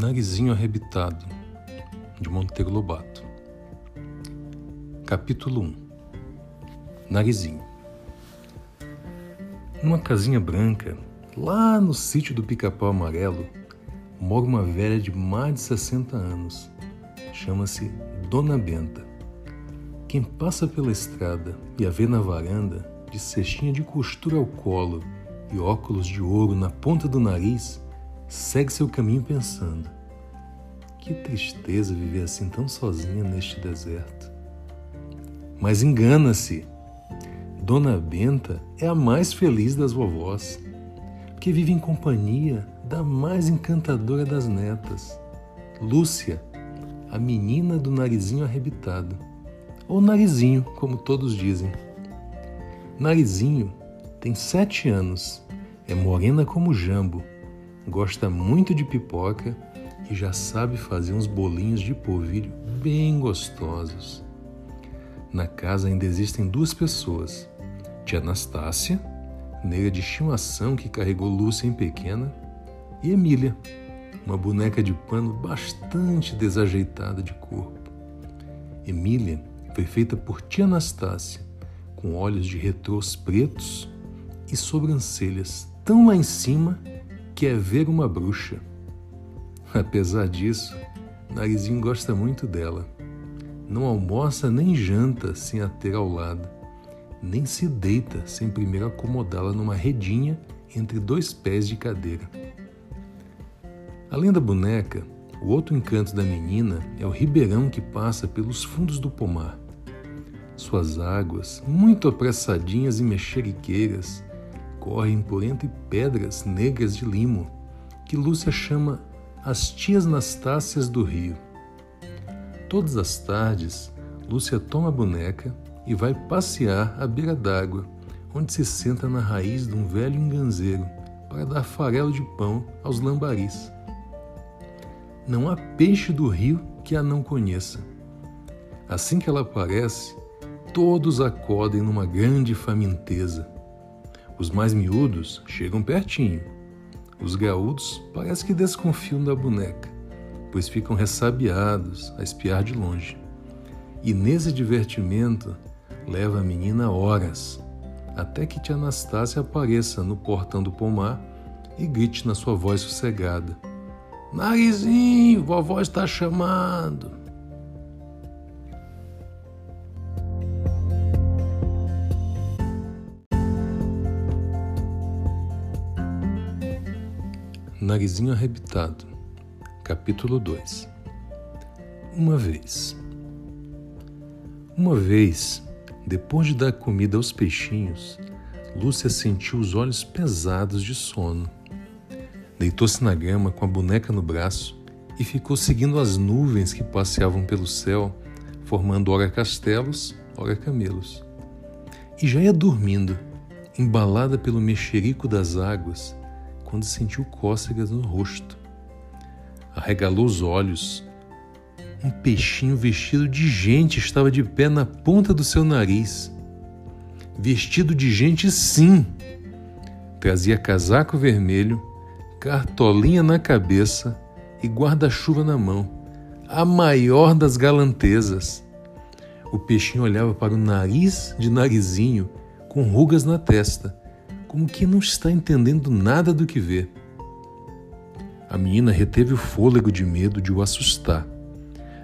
Narizinho Arrebitado, de Monteiro Lobato. Capítulo 1 Narizinho Numa casinha branca, lá no sítio do Pica-Pau Amarelo, mora uma velha de mais de 60 anos. Chama-se Dona Benta. Quem passa pela estrada e a vê na varanda, de cestinha de costura ao colo e óculos de ouro na ponta do nariz, segue seu caminho pensando: que tristeza viver assim tão sozinha neste deserto. Mas engana-se. Dona Benta é a mais feliz das vovós, que vive em companhia da mais encantadora das netas, Lúcia, a menina do narizinho arrebitado, ou narizinho, como todos dizem. Narizinho tem sete anos, é morena como jambo gosta muito de pipoca e já sabe fazer uns bolinhos de polvilho bem gostosos. Na casa ainda existem duas pessoas: tia Anastácia, negra de estimação que carregou Lúcia em pequena, e Emília, uma boneca de pano bastante desajeitada de corpo. Emília foi feita por tia Anastácia, com olhos de retrôs pretos e sobrancelhas tão lá em cima quer ver uma bruxa. Apesar disso, Narizinho gosta muito dela. Não almoça nem janta sem a ter ao lado, nem se deita sem primeiro acomodá-la numa redinha entre dois pés de cadeira. Além da boneca, o outro encanto da menina é o ribeirão que passa pelos fundos do pomar. Suas águas, muito apressadinhas e mexeriqueiras, correm por entre pedras negras de limo, que Lúcia chama as tias Nastácias do Rio. Todas as tardes, Lúcia toma a boneca e vai passear à beira d'água, onde se senta na raiz de um velho enganzeiro para dar farelo de pão aos lambaris. Não há peixe do rio que a não conheça. Assim que ela aparece, todos acodem numa grande faminteza os mais miúdos chegam pertinho. Os gaúdos parece que desconfiam da boneca, pois ficam ressabiados a espiar de longe. E nesse divertimento leva a menina horas, até que tia Anastácia apareça no portão do pomar e grite na sua voz sossegada: Narizinho, vovó está chamando. Narizinho Arrebitado, capítulo 2 Uma vez. Uma vez, depois de dar comida aos peixinhos, Lúcia sentiu os olhos pesados de sono. Deitou-se na grama com a boneca no braço e ficou seguindo as nuvens que passeavam pelo céu, formando ora castelos, ora camelos. E já ia dormindo, embalada pelo mexerico das águas, quando sentiu cócegas no rosto. Arregalou os olhos. Um peixinho vestido de gente estava de pé na ponta do seu nariz. Vestido de gente, sim. Trazia casaco vermelho, cartolinha na cabeça e guarda-chuva na mão. A maior das galantezas. O peixinho olhava para o nariz de narizinho com rugas na testa como que não está entendendo nada do que vê. A menina reteve o fôlego de medo de o assustar,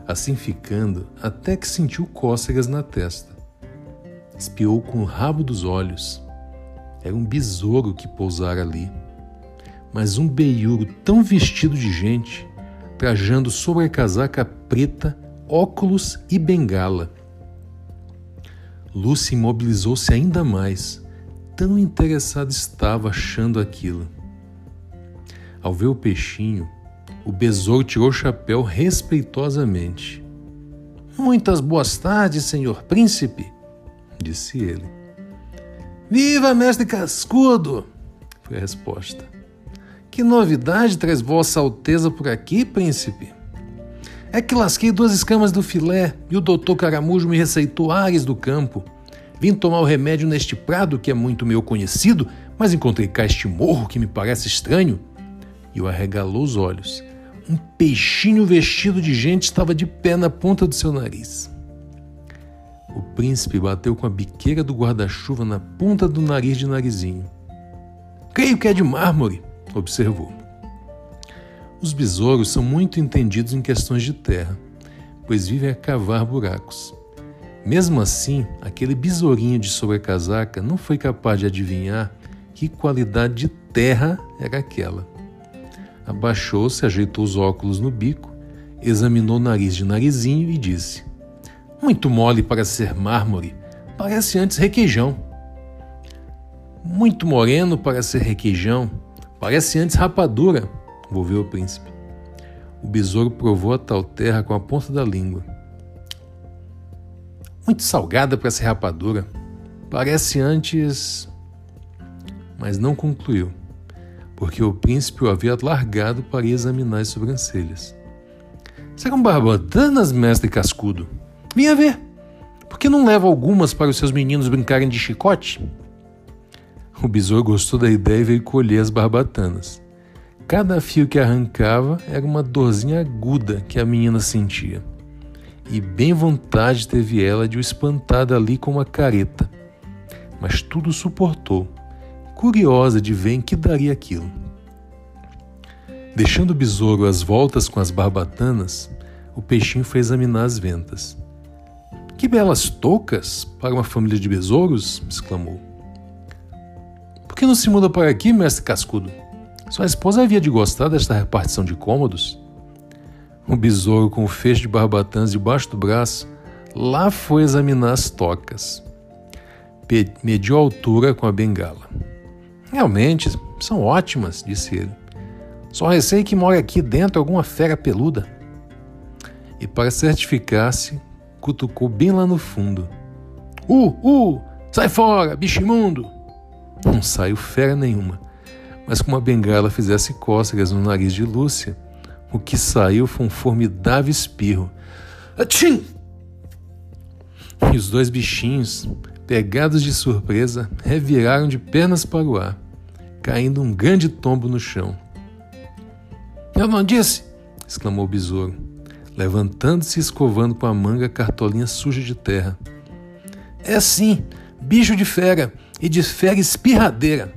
assim ficando até que sentiu cócegas na testa. Espiou com o rabo dos olhos. Era um besouro que pousara ali, mas um beiuro tão vestido de gente, trajando sobre a casaca preta, óculos e bengala. Lucy imobilizou-se ainda mais tão interessado estava achando aquilo. Ao ver o peixinho, o besouro tirou o chapéu respeitosamente. Muitas boas tardes, senhor príncipe, disse ele. Viva, mestre Cascudo! foi a resposta. Que novidade traz Vossa Alteza por aqui, príncipe? É que lasquei duas escamas do filé e o doutor Caramujo me receitou ares do campo. Vim tomar o remédio neste prado que é muito meu conhecido, mas encontrei cá este morro que me parece estranho. E o arregalou os olhos, um peixinho vestido de gente estava de pé na ponta do seu nariz. O príncipe bateu com a biqueira do guarda-chuva na ponta do nariz de narizinho. Creio que é de mármore, observou. Os besouros são muito entendidos em questões de terra, pois vivem a cavar buracos. Mesmo assim, aquele besourinho de sobrecasaca não foi capaz de adivinhar que qualidade de terra era aquela. Abaixou-se, ajeitou os óculos no bico, examinou o nariz de narizinho e disse: Muito mole para ser mármore, parece antes requeijão. Muito moreno para ser requeijão, parece antes rapadura, volveu o príncipe. O besouro provou a tal terra com a ponta da língua. Muito salgada para ser rapadura, parece antes. Mas não concluiu porque o príncipe o havia largado para examinar as sobrancelhas. Serão barbatanas, mestre cascudo? Venha ver. Por que não leva algumas para os seus meninos brincarem de chicote? O besouro gostou da ideia e veio colher as barbatanas. Cada fio que arrancava era uma dorzinha aguda que a menina sentia. E bem vontade teve ela de o espantar dali com uma careta. Mas tudo suportou curiosa de ver em que daria aquilo. Deixando o besouro às voltas com as barbatanas, o peixinho foi examinar as ventas. Que belas toucas para uma família de besouros! exclamou. Por que não se muda para aqui, mestre Cascudo? Sua esposa havia de gostar desta repartição de cômodos. O besouro, com o feixe de barbatanas debaixo do braço, lá foi examinar as tocas. Mediu a altura com a bengala. Realmente, são ótimas, disse ele. Só receio que mora aqui dentro alguma fera peluda. E para certificar-se, cutucou bem lá no fundo. Uh, uh, sai fora, bicho imundo! Não saiu fera nenhuma, mas como a bengala fizesse cócegas no nariz de Lúcia, o que saiu foi um formidável espirro. Atchim! E os dois bichinhos, pegados de surpresa, reviraram de pernas para o ar caindo um grande tombo no chão. Eu não disse! exclamou o besouro, levantando-se e escovando com a manga a cartolinha suja de terra. É sim, bicho de fera e de fera espirradeira.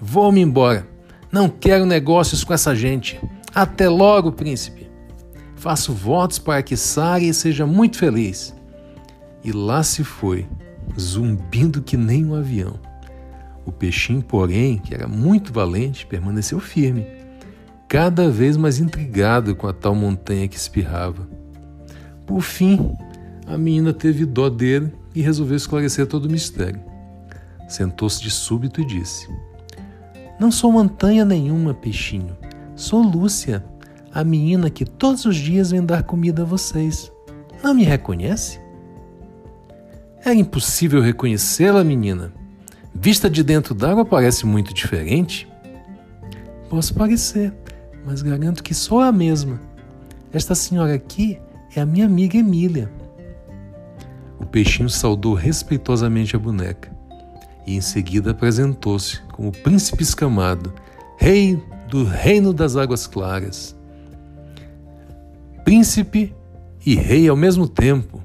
Vou-me embora. Não quero negócios com essa gente. Até logo, príncipe. Faço votos para que Sari seja muito feliz. E lá se foi, zumbindo que nem um avião. O peixinho, porém, que era muito valente, permaneceu firme, cada vez mais intrigado com a tal montanha que espirrava. Por fim, a menina teve dó dele e resolveu esclarecer todo o mistério. Sentou-se de súbito e disse: Não sou montanha nenhuma, peixinho. Sou Lúcia, a menina que todos os dias vem dar comida a vocês. Não me reconhece? Era impossível reconhecê-la, menina. Vista de dentro d'água parece muito diferente? Posso parecer, mas garanto que sou a mesma. Esta senhora aqui é a minha amiga Emília. O peixinho saudou respeitosamente a boneca e em seguida apresentou-se como príncipe escamado, rei do reino das águas claras. Príncipe e rei ao mesmo tempo,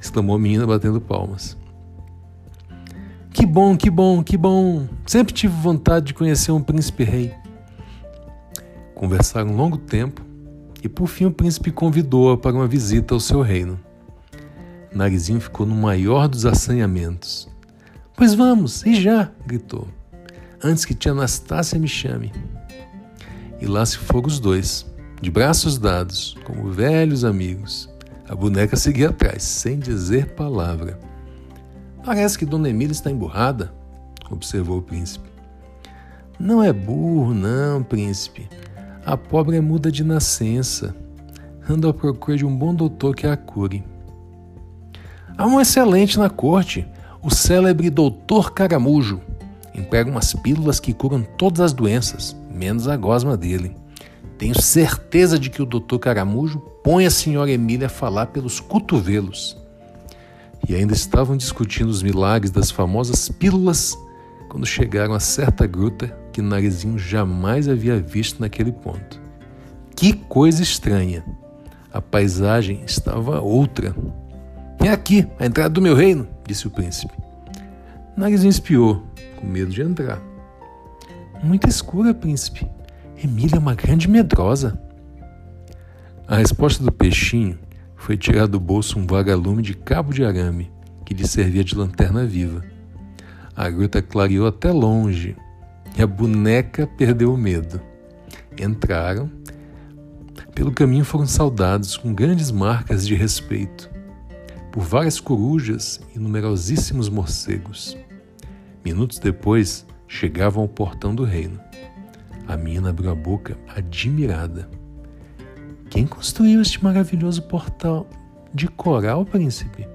exclamou a menina batendo palmas. Que bom, que bom, que bom. Sempre tive vontade de conhecer um príncipe rei. Conversaram um longo tempo e por fim o príncipe convidou-a para uma visita ao seu reino. Narizinho ficou no maior dos assanhamentos. Pois vamos, e já! gritou. Antes que tia Anastácia me chame. E lá se foram os dois, de braços dados, como velhos amigos. A boneca seguia atrás, sem dizer palavra. Parece que Dona Emília está emburrada, observou o príncipe. Não é burro, não, príncipe. A pobre é muda de nascença. Anda à procura de um bom doutor que a cure. Há um excelente na corte, o célebre Doutor Caramujo. Emprega umas pílulas que curam todas as doenças, menos a gosma dele. Tenho certeza de que o Doutor Caramujo põe a senhora Emília a falar pelos cotovelos e ainda estavam discutindo os milagres das famosas pílulas quando chegaram a certa gruta que Narizinho jamais havia visto naquele ponto. Que coisa estranha! A paisagem estava outra. É aqui, a entrada do meu reino, disse o príncipe. Narizinho espiou, com medo de entrar. Muito escura, príncipe. Emília é uma grande medrosa. A resposta do peixinho foi tirar do bolso um vagalume de cabo de arame que lhe servia de lanterna viva. A gruta clareou até longe e a boneca perdeu o medo. Entraram. Pelo caminho foram saudados com grandes marcas de respeito por várias corujas e numerosíssimos morcegos. Minutos depois, chegavam ao portão do reino. A menina abriu a boca admirada. Quem construiu este maravilhoso portal de coral, príncipe?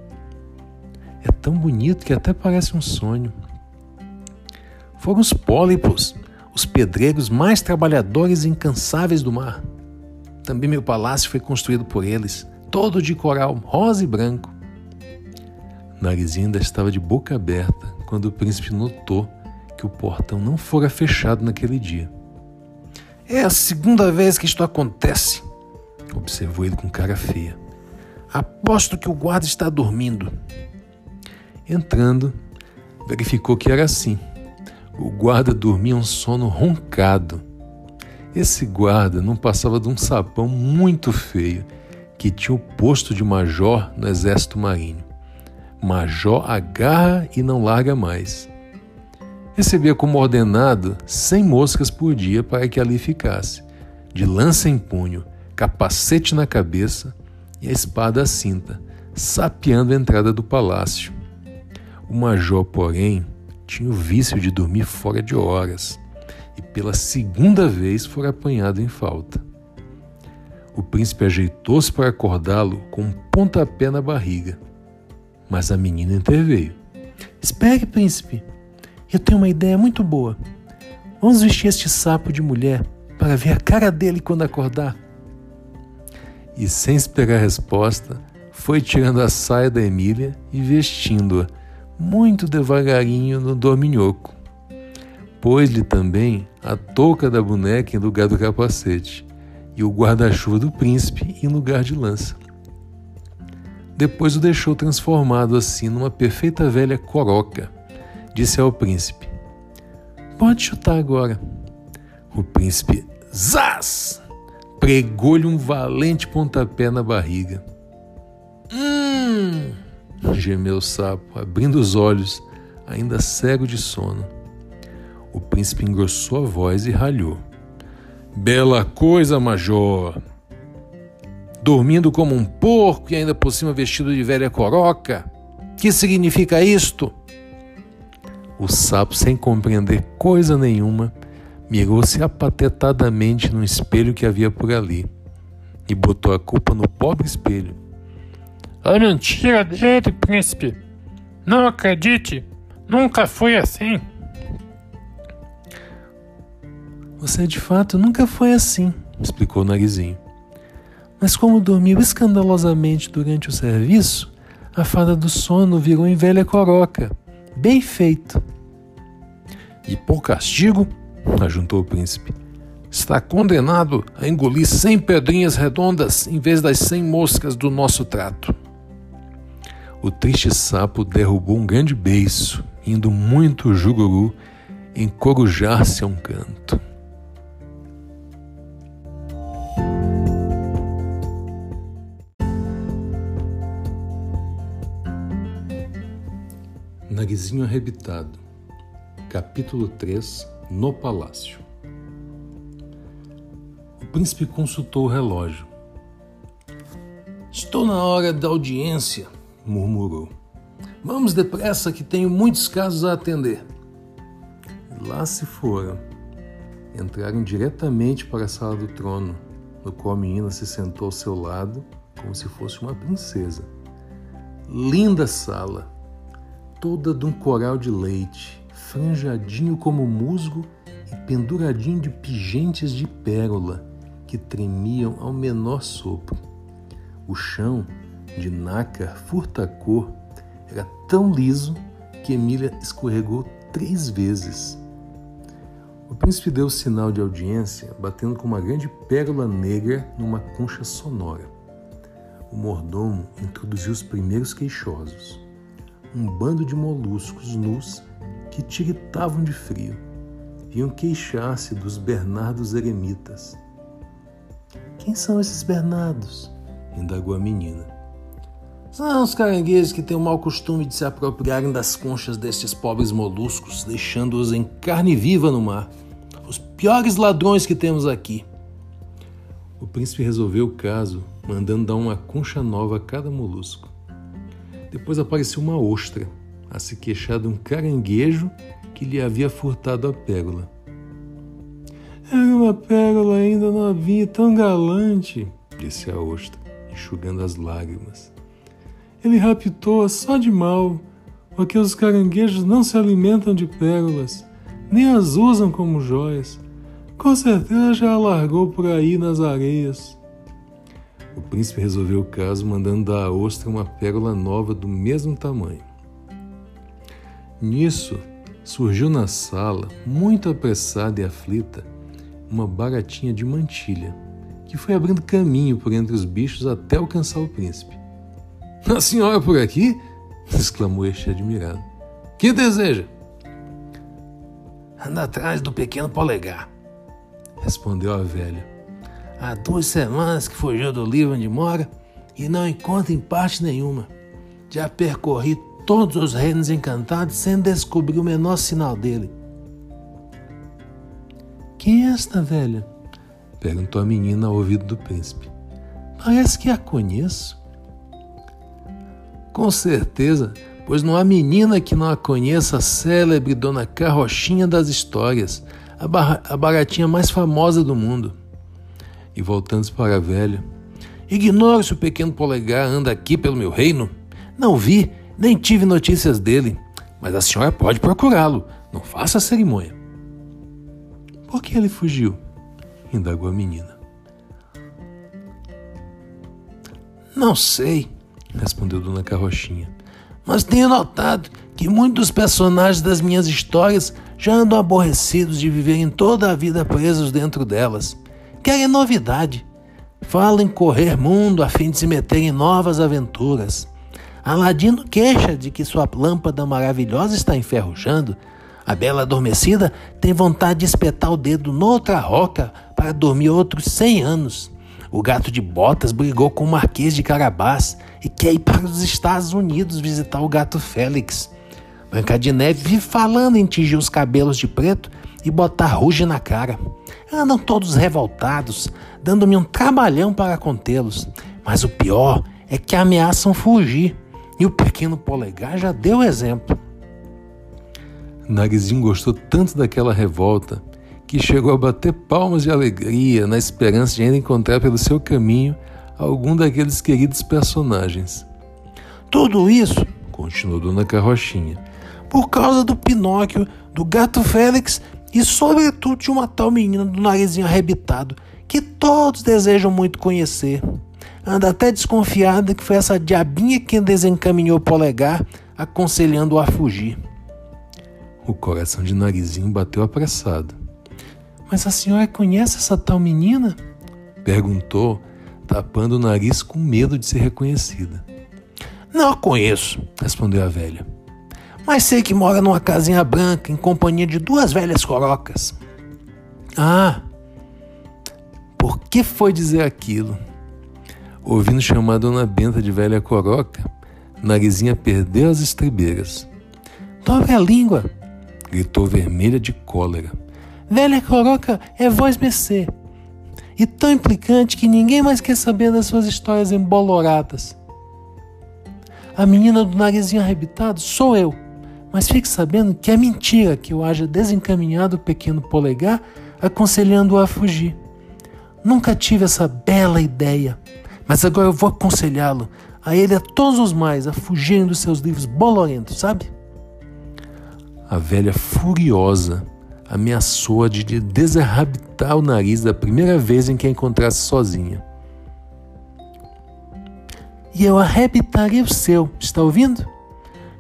É tão bonito que até parece um sonho. Foram os pólipos, os pedregos mais trabalhadores e incansáveis do mar. Também meu palácio foi construído por eles, todo de coral rosa e branco. Narizinho ainda estava de boca aberta quando o príncipe notou que o portão não fora fechado naquele dia. É a segunda vez que isto acontece, observou ele com cara feia. Aposto que o guarda está dormindo. Entrando, verificou que era assim. O guarda dormia um sono roncado. Esse guarda não passava de um sapão muito feio que tinha o posto de major no exército marinho. Major agarra e não larga mais. Recebia como ordenado cem moscas por dia para que ali ficasse, de lança em punho, capacete na cabeça e a espada à cinta, sapeando a entrada do palácio. O major, porém, tinha o vício de dormir fora de horas e pela segunda vez foi apanhado em falta. O príncipe ajeitou-se para acordá-lo com um pontapé na barriga, mas a menina interveio. Espere, príncipe, eu tenho uma ideia muito boa. Vamos vestir este sapo de mulher para ver a cara dele quando acordar. E sem esperar resposta, foi tirando a saia da Emília e vestindo-a muito devagarinho no dorminhoco. Pôs-lhe também a touca da boneca em lugar do capacete e o guarda-chuva do príncipe em lugar de lança. Depois o deixou transformado assim numa perfeita velha coroca disse ao príncipe: Pode chutar agora. O príncipe, zás! Pregou-lhe um valente pontapé na barriga. Hum! gemeu o sapo, abrindo os olhos, ainda cego de sono. O príncipe engrossou a voz e ralhou. Bela coisa, major! Dormindo como um porco e ainda por cima vestido de velha coroca? Que significa isto? O sapo, sem compreender coisa nenhuma, mirou-se apatetadamente no espelho que havia por ali e botou a culpa no pobre espelho. É mentira dele, príncipe. Não acredite, nunca foi assim. Você de fato nunca foi assim, explicou o narizinho. Mas como dormiu escandalosamente durante o serviço, a fada do sono virou em velha coroca Bem feito. E por castigo, ajuntou o príncipe, está condenado a engolir cem pedrinhas redondas em vez das cem moscas do nosso trato. O triste sapo derrubou um grande beiço, indo muito juguru encorujar-se a um canto. Narizinho Arrebitado, capítulo 3 No Palácio. O príncipe consultou o relógio. Estou na hora da audiência, murmurou. Vamos depressa que tenho muitos casos a atender. Lá se foram. Entraram diretamente para a sala do trono, no qual a menina se sentou ao seu lado como se fosse uma princesa. Linda sala, toda de um coral de leite, franjadinho como musgo e penduradinho de pingentes de pérola que tremiam ao menor sopro. O chão, de nácar furta-cor, era tão liso que Emília escorregou três vezes. O príncipe deu sinal de audiência, batendo com uma grande pérola negra numa concha sonora. O mordomo introduziu os primeiros queixosos, um bando de moluscos nus que tiritavam de frio. Vinham queixar-se dos Bernardos eremitas. Quem são esses Bernardos? indagou a menina. São os caranguejos que têm o mau costume de se apropriarem das conchas destes pobres moluscos, deixando-os em carne viva no mar. Os piores ladrões que temos aqui. O príncipe resolveu o caso, mandando dar uma concha nova a cada molusco. Depois apareceu uma ostra, a se queixar de um caranguejo que lhe havia furtado a pérola. Era uma pérola ainda novinha, tão galante, disse a ostra, enxugando as lágrimas. Ele raptou-a só de mal, porque os caranguejos não se alimentam de pérolas, nem as usam como joias. Com certeza já a largou por aí nas areias. O príncipe resolveu o caso mandando dar à ostra uma pérola nova do mesmo tamanho. Nisso, surgiu na sala, muito apressada e aflita, uma baratinha de mantilha, que foi abrindo caminho por entre os bichos até alcançar o príncipe. A senhora por aqui? exclamou este admirado. Que deseja? Anda atrás do pequeno polegar, respondeu a velha. Há duas semanas que fugiu do livro onde mora e não encontra em parte nenhuma. Já percorri todos os reinos encantados sem descobrir o menor sinal dele. Quem é esta velha? perguntou a menina ao ouvido do príncipe. Parece que a conheço. Com certeza, pois não há menina que não a conheça a célebre Dona Carrochinha das Histórias, a, bar a baratinha mais famosa do mundo. E voltando-se para a velha, ignoro se o pequeno polegar anda aqui pelo meu reino. Não vi, nem tive notícias dele, mas a senhora pode procurá-lo. Não faça cerimônia. Por que ele fugiu? indagou a menina. Não sei, respondeu Dona Carrochinha. Mas tenho notado que muitos personagens das minhas histórias já andam aborrecidos de viverem toda a vida presos dentro delas. Querem novidade. Falam em correr mundo a fim de se meter em novas aventuras. Aladino queixa de que sua lâmpada maravilhosa está enferrujando. A bela adormecida tem vontade de espetar o dedo noutra roca para dormir outros cem anos. O gato de botas brigou com o Marquês de Carabás e quer ir para os Estados Unidos visitar o gato Félix. Branca de Neve vive falando em tingir os cabelos de preto e botar ruge na cara. Andam todos revoltados, dando-me um trabalhão para contê-los. Mas o pior é que ameaçam fugir. E o pequeno polegar já deu exemplo. Narizinho gostou tanto daquela revolta que chegou a bater palmas de alegria na esperança de ainda encontrar pelo seu caminho algum daqueles queridos personagens. Tudo isso, continuou Dona Carrochinha, por causa do Pinóquio, do gato Félix e, sobretudo, de uma tal menina do narizinho arrebitado que todos desejam muito conhecer. Anda até desconfiada que foi essa diabinha quem desencaminhou o polegar, aconselhando-o a fugir. O coração de Narizinho bateu apressado. Mas a senhora conhece essa tal menina? Perguntou, tapando o nariz com medo de ser reconhecida. Não a conheço, respondeu a velha. Mas sei que mora numa casinha branca em companhia de duas velhas corocas. Ah! Por que foi dizer aquilo? Ouvindo chamar Dona Benta de velha coroca, Narizinha perdeu as estribeiras. Dobre a língua! gritou vermelha de cólera. Velha Coroca é voz BC. E tão implicante que ninguém mais quer saber das suas histórias emboloradas. A menina do narizinho arrebitado sou eu. Mas fique sabendo que é mentira que eu haja desencaminhado o pequeno polegar aconselhando-o a fugir. Nunca tive essa bela ideia, mas agora eu vou aconselhá-lo, a ele e a todos os mais, a fugirem dos seus livros bolorentos, sabe? A velha furiosa ameaçou-a de desarrabitar o nariz da primeira vez em que a encontrasse sozinha. E eu arrebitarei o seu, está ouvindo?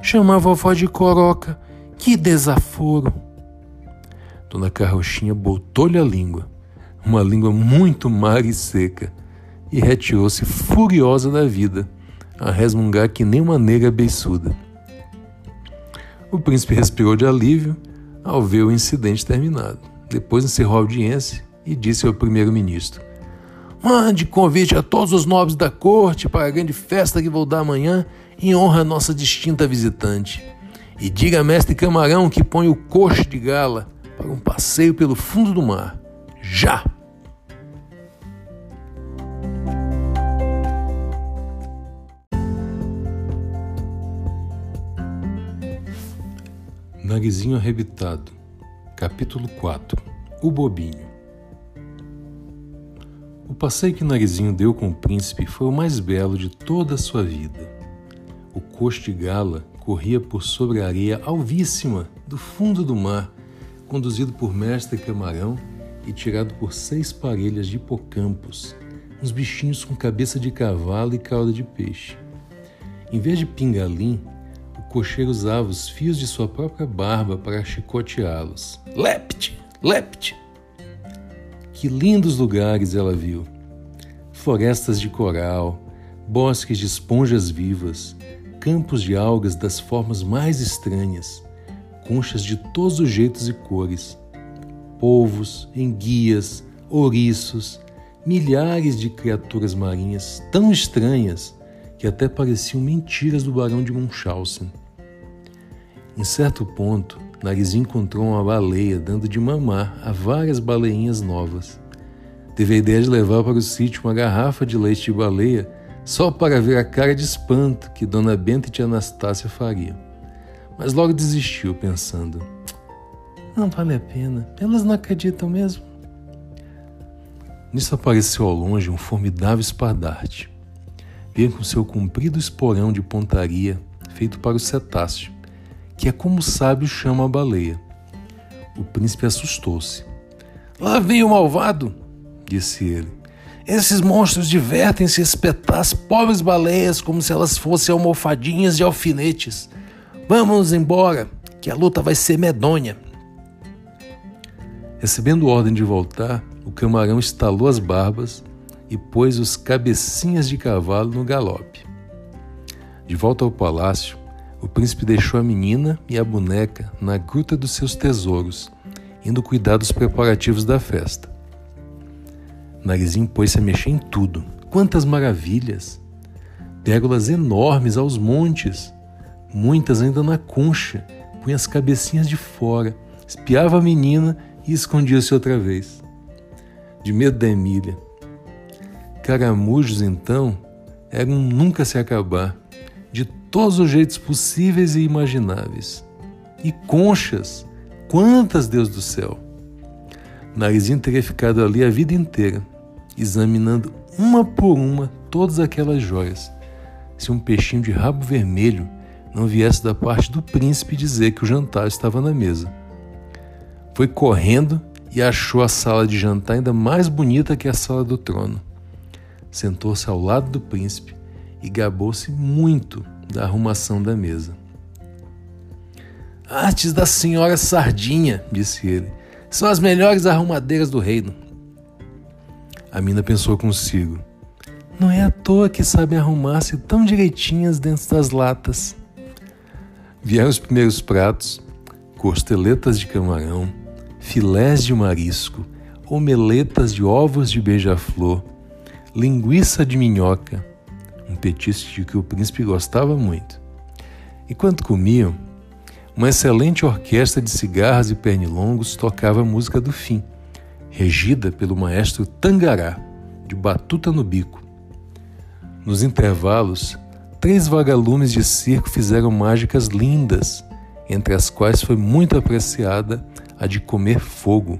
Chamava a vovó de coroca. Que desaforo! Dona Carrochinha botou-lhe a língua, uma língua muito magra e seca, e retirou-se furiosa da vida, a resmungar que nem uma negra beiçuda. O príncipe respirou de alívio ao ver o incidente terminado. Depois encerrou a audiência e disse ao primeiro-ministro: Mande convite a todos os nobres da corte para a grande festa que vou dar amanhã em honra à nossa distinta visitante. E diga a mestre Camarão que põe o coxo de gala para um passeio pelo fundo do mar. Já! Narizinho Arrebitado, capítulo 4 O Bobinho O passeio que Narizinho deu com o príncipe foi o mais belo de toda a sua vida. O coxo de gala corria por sobre a areia alvíssima do fundo do mar conduzido por mestre Camarão e tirado por seis parelhas de hipocampos, uns bichinhos com cabeça de cavalo e cauda de peixe. Em vez de pingalim, o cocheiro usava os fios de sua própria barba para chicoteá-los. Lepte! Lepte! Que lindos lugares ela viu! Florestas de coral, bosques de esponjas vivas, campos de algas das formas mais estranhas, conchas de todos os jeitos e cores, polvos, enguias, ouriços, milhares de criaturas marinhas tão estranhas que até pareciam mentiras do barão de Munchausen. Em certo ponto, Narizinho encontrou uma baleia dando de mamar a várias baleinhas novas. Teve a ideia de levar para o sítio uma garrafa de leite de baleia só para ver a cara de espanto que Dona Benta e tia Anastácia fariam mas logo desistiu, pensando: Não vale a pena, elas não acreditam mesmo. Nisso apareceu ao longe um formidável espardarte. Vinha com seu comprido esporão de pontaria feito para o cetáceo, que é como o sábio chama a baleia. O príncipe assustou-se. Lá vem o malvado, disse ele. Esses monstros divertem-se a espetar as pobres baleias como se elas fossem almofadinhas de alfinetes Vamos embora, que a luta vai ser medonha. Recebendo ordem de voltar, o camarão estalou as barbas e pôs os cabecinhas de cavalo no galope. De volta ao palácio, o príncipe deixou a menina e a boneca na gruta dos seus tesouros, indo cuidar dos preparativos da festa. Narizinho pôs-se a mexer em tudo. Quantas maravilhas! Pérolas enormes aos montes, muitas ainda na concha, punha as cabecinhas de fora, espiava a menina e escondia-se outra vez. De medo da Emília. Caramujos, então, eram nunca se acabar, todos os jeitos possíveis e imagináveis. E conchas, quantas, Deus do céu! Narizinho teria ficado ali a vida inteira, examinando uma por uma todas aquelas joias. Se um peixinho de rabo vermelho não viesse da parte do príncipe dizer que o jantar estava na mesa. Foi correndo e achou a sala de jantar ainda mais bonita que a sala do trono. Sentou-se ao lado do príncipe e gabou-se muito da arrumação da mesa. Artes da senhora Sardinha, disse ele, são as melhores arrumadeiras do reino. A mina pensou consigo. Não é à toa que sabem arrumar-se tão direitinhas dentro das latas. Vieram os primeiros pratos, costeletas de camarão, filés de marisco, omeletas de ovos de beija-flor, linguiça de minhoca, um petisco de que o príncipe gostava muito. Enquanto comiam, uma excelente orquestra de cigarras e pernilongos tocava a música do fim, regida pelo maestro Tangará, de batuta no bico. Nos intervalos, Três vagalumes de circo fizeram mágicas lindas, entre as quais foi muito apreciada a de comer fogo.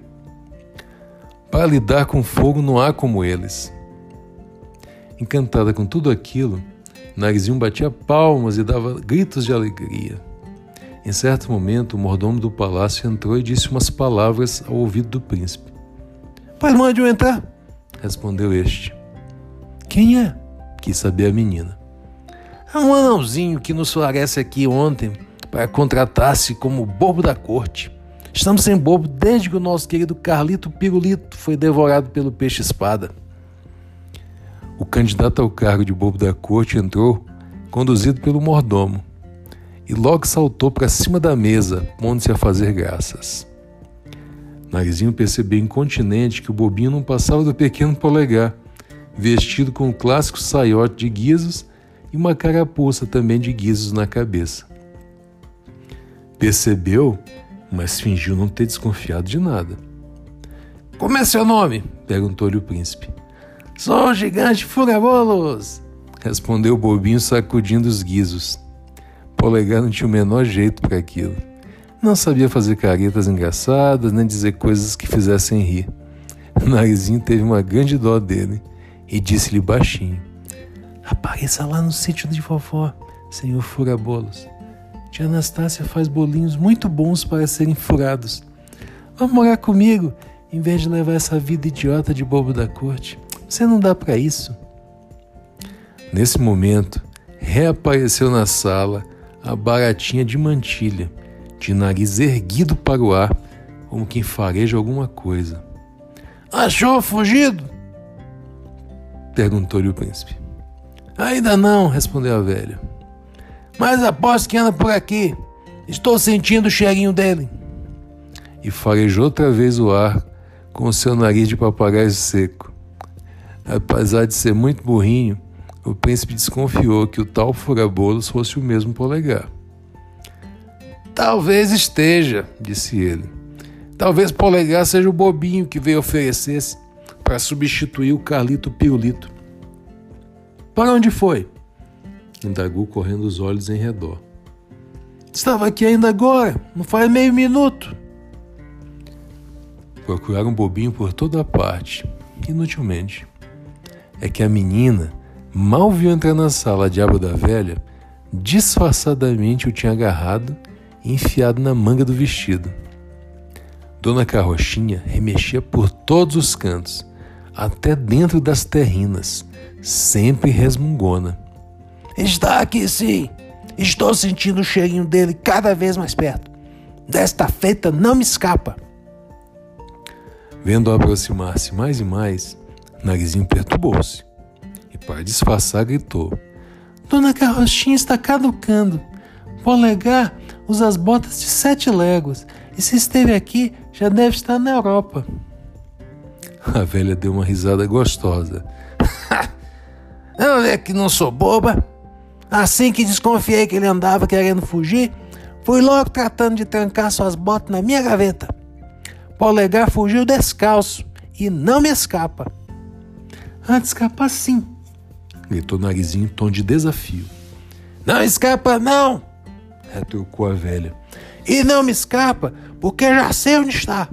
Para lidar com fogo não há como eles. Encantada com tudo aquilo, Narizinho batia palmas e dava gritos de alegria. Em certo momento, o mordomo do palácio entrou e disse umas palavras ao ouvido do príncipe. Pois mande-o entrar, respondeu este. Quem é? quis saber a menina. É um anãozinho que nos favorece aqui ontem para contratar-se como bobo da corte. Estamos sem bobo desde que o nosso querido Carlito Pirulito foi devorado pelo peixe-espada. O candidato ao cargo de bobo da corte entrou, conduzido pelo mordomo, e logo saltou para cima da mesa, pondo-se a fazer graças. Narizinho percebeu incontinente que o bobinho não passava do pequeno polegar, vestido com o clássico saiote de guizos e uma carapuça também de guizos na cabeça. Percebeu, mas fingiu não ter desconfiado de nada. Como é seu nome? perguntou-lhe o príncipe. Sou o gigante Furabolos, respondeu o bobinho sacudindo os guizos. Polegar não tinha o menor jeito para aquilo. Não sabia fazer caretas engraçadas, nem dizer coisas que fizessem rir. O narizinho teve uma grande dó dele e disse-lhe baixinho: Apareça lá no sítio de vovó, senhor Furabolos. Tia Anastácia faz bolinhos muito bons para serem furados. Vamos morar comigo, em vez de levar essa vida idiota de bobo da corte. Você não dá para isso. Nesse momento, reapareceu na sala a baratinha de mantilha, de nariz erguido para o ar, como quem fareja alguma coisa. Achou fugido? perguntou-lhe o príncipe. Ainda não, respondeu a velha. Mas aposto que anda por aqui. Estou sentindo o cheirinho dele. E farejou outra vez o ar com o seu nariz de papagaio seco. Apesar de ser muito burrinho, o príncipe desconfiou que o tal furabolos fosse o mesmo polegar. Talvez esteja, disse ele. Talvez polegar seja o bobinho que veio oferecer-se para substituir o Carlito Pirulito. Para onde foi? Indagou correndo os olhos em redor. Estava aqui ainda agora, não faz meio minuto. Procuraram um bobinho por toda parte, inutilmente. É que a menina mal viu entrar na sala a diabo da velha, disfarçadamente o tinha agarrado e enfiado na manga do vestido. Dona Carrochinha remexia por todos os cantos, até dentro das terrinas, sempre resmungona. Está aqui sim. Estou sentindo o cheirinho dele cada vez mais perto. Desta feita não me escapa. Vendo-o aproximar-se mais e mais, Narizinho perturbou-se e, para disfarçar, gritou: Dona Carrochinha está caducando. Polegar usa as botas de sete léguas e, se esteve aqui, já deve estar na Europa. A velha deu uma risada gostosa. Eu é que não sou boba. Assim que desconfiei que ele andava querendo fugir, fui logo tratando de trancar suas botas na minha gaveta. Polegar fugiu descalço e não me escapa. Ah, escapa sim, gritou Narizinho em tom de desafio. Não escapa não, retrucou a velha. E não me escapa, porque já sei onde está.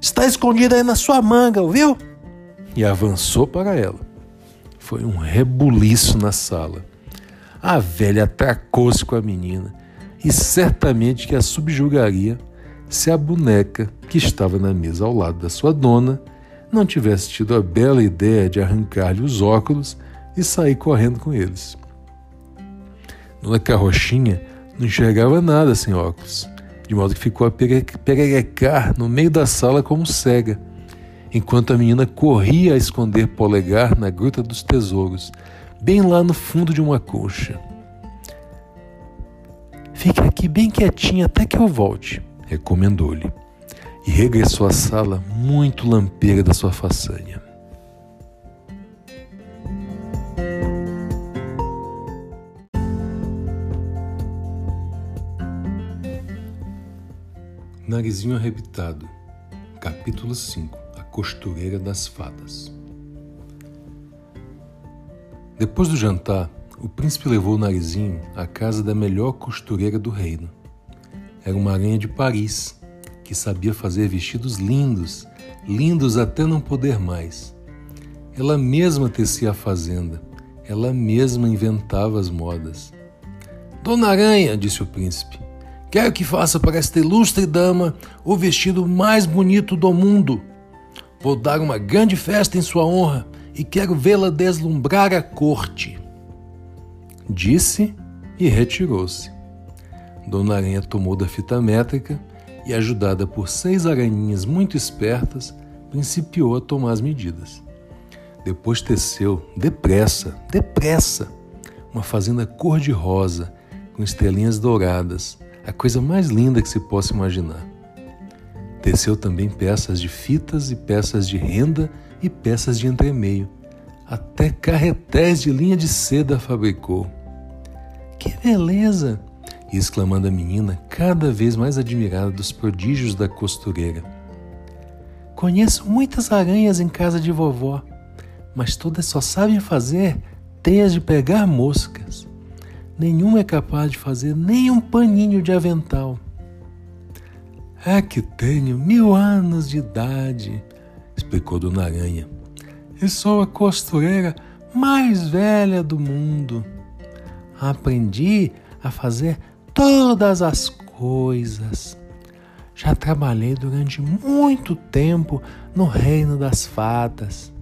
Está escondido aí na sua manga, ouviu? E avançou para ela. Foi um rebuliço na sala. A velha atracou-se com a menina e certamente que a subjugaria se a boneca que estava na mesa ao lado da sua dona não tivesse tido a bela ideia de arrancar-lhe os óculos e sair correndo com eles. Dona Carrochinha não enxergava nada sem óculos, de modo que ficou a pererecar no meio da sala como cega enquanto a menina corria a esconder polegar na Gruta dos Tesouros, bem lá no fundo de uma colcha. Fique aqui bem quietinha até que eu volte, recomendou-lhe, e regressou à sala muito lampeira da sua façanha. Narizinho Arrebitado, capítulo 5 costureira das fadas. Depois do jantar, o príncipe levou o narizinho à casa da melhor costureira do reino. Era uma aranha de Paris, que sabia fazer vestidos lindos, lindos até não poder mais. Ela mesma tecia a fazenda, ela mesma inventava as modas. Dona Aranha, disse o príncipe, quero que faça para esta ilustre dama o vestido mais bonito do mundo. Vou dar uma grande festa em sua honra e quero vê-la deslumbrar a corte. Disse e retirou-se. Dona Aranha tomou da fita métrica e, ajudada por seis aranhinhas muito espertas, principiou a tomar as medidas. Depois teceu, depressa, depressa, uma fazenda cor-de-rosa com estrelinhas douradas, a coisa mais linda que se possa imaginar. Teceu também peças de fitas e peças de renda e peças de entremeio. Até carretéis de linha de seda fabricou. Que beleza! Exclamando a menina, cada vez mais admirada dos prodígios da costureira. Conheço muitas aranhas em casa de vovó, mas todas só sabem fazer teias de pegar moscas. Nenhuma é capaz de fazer nem um paninho de avental. É que tenho mil anos de idade, explicou Dona Aranha, e sou a costureira mais velha do mundo. Aprendi a fazer todas as coisas. Já trabalhei durante muito tempo no reino das fadas.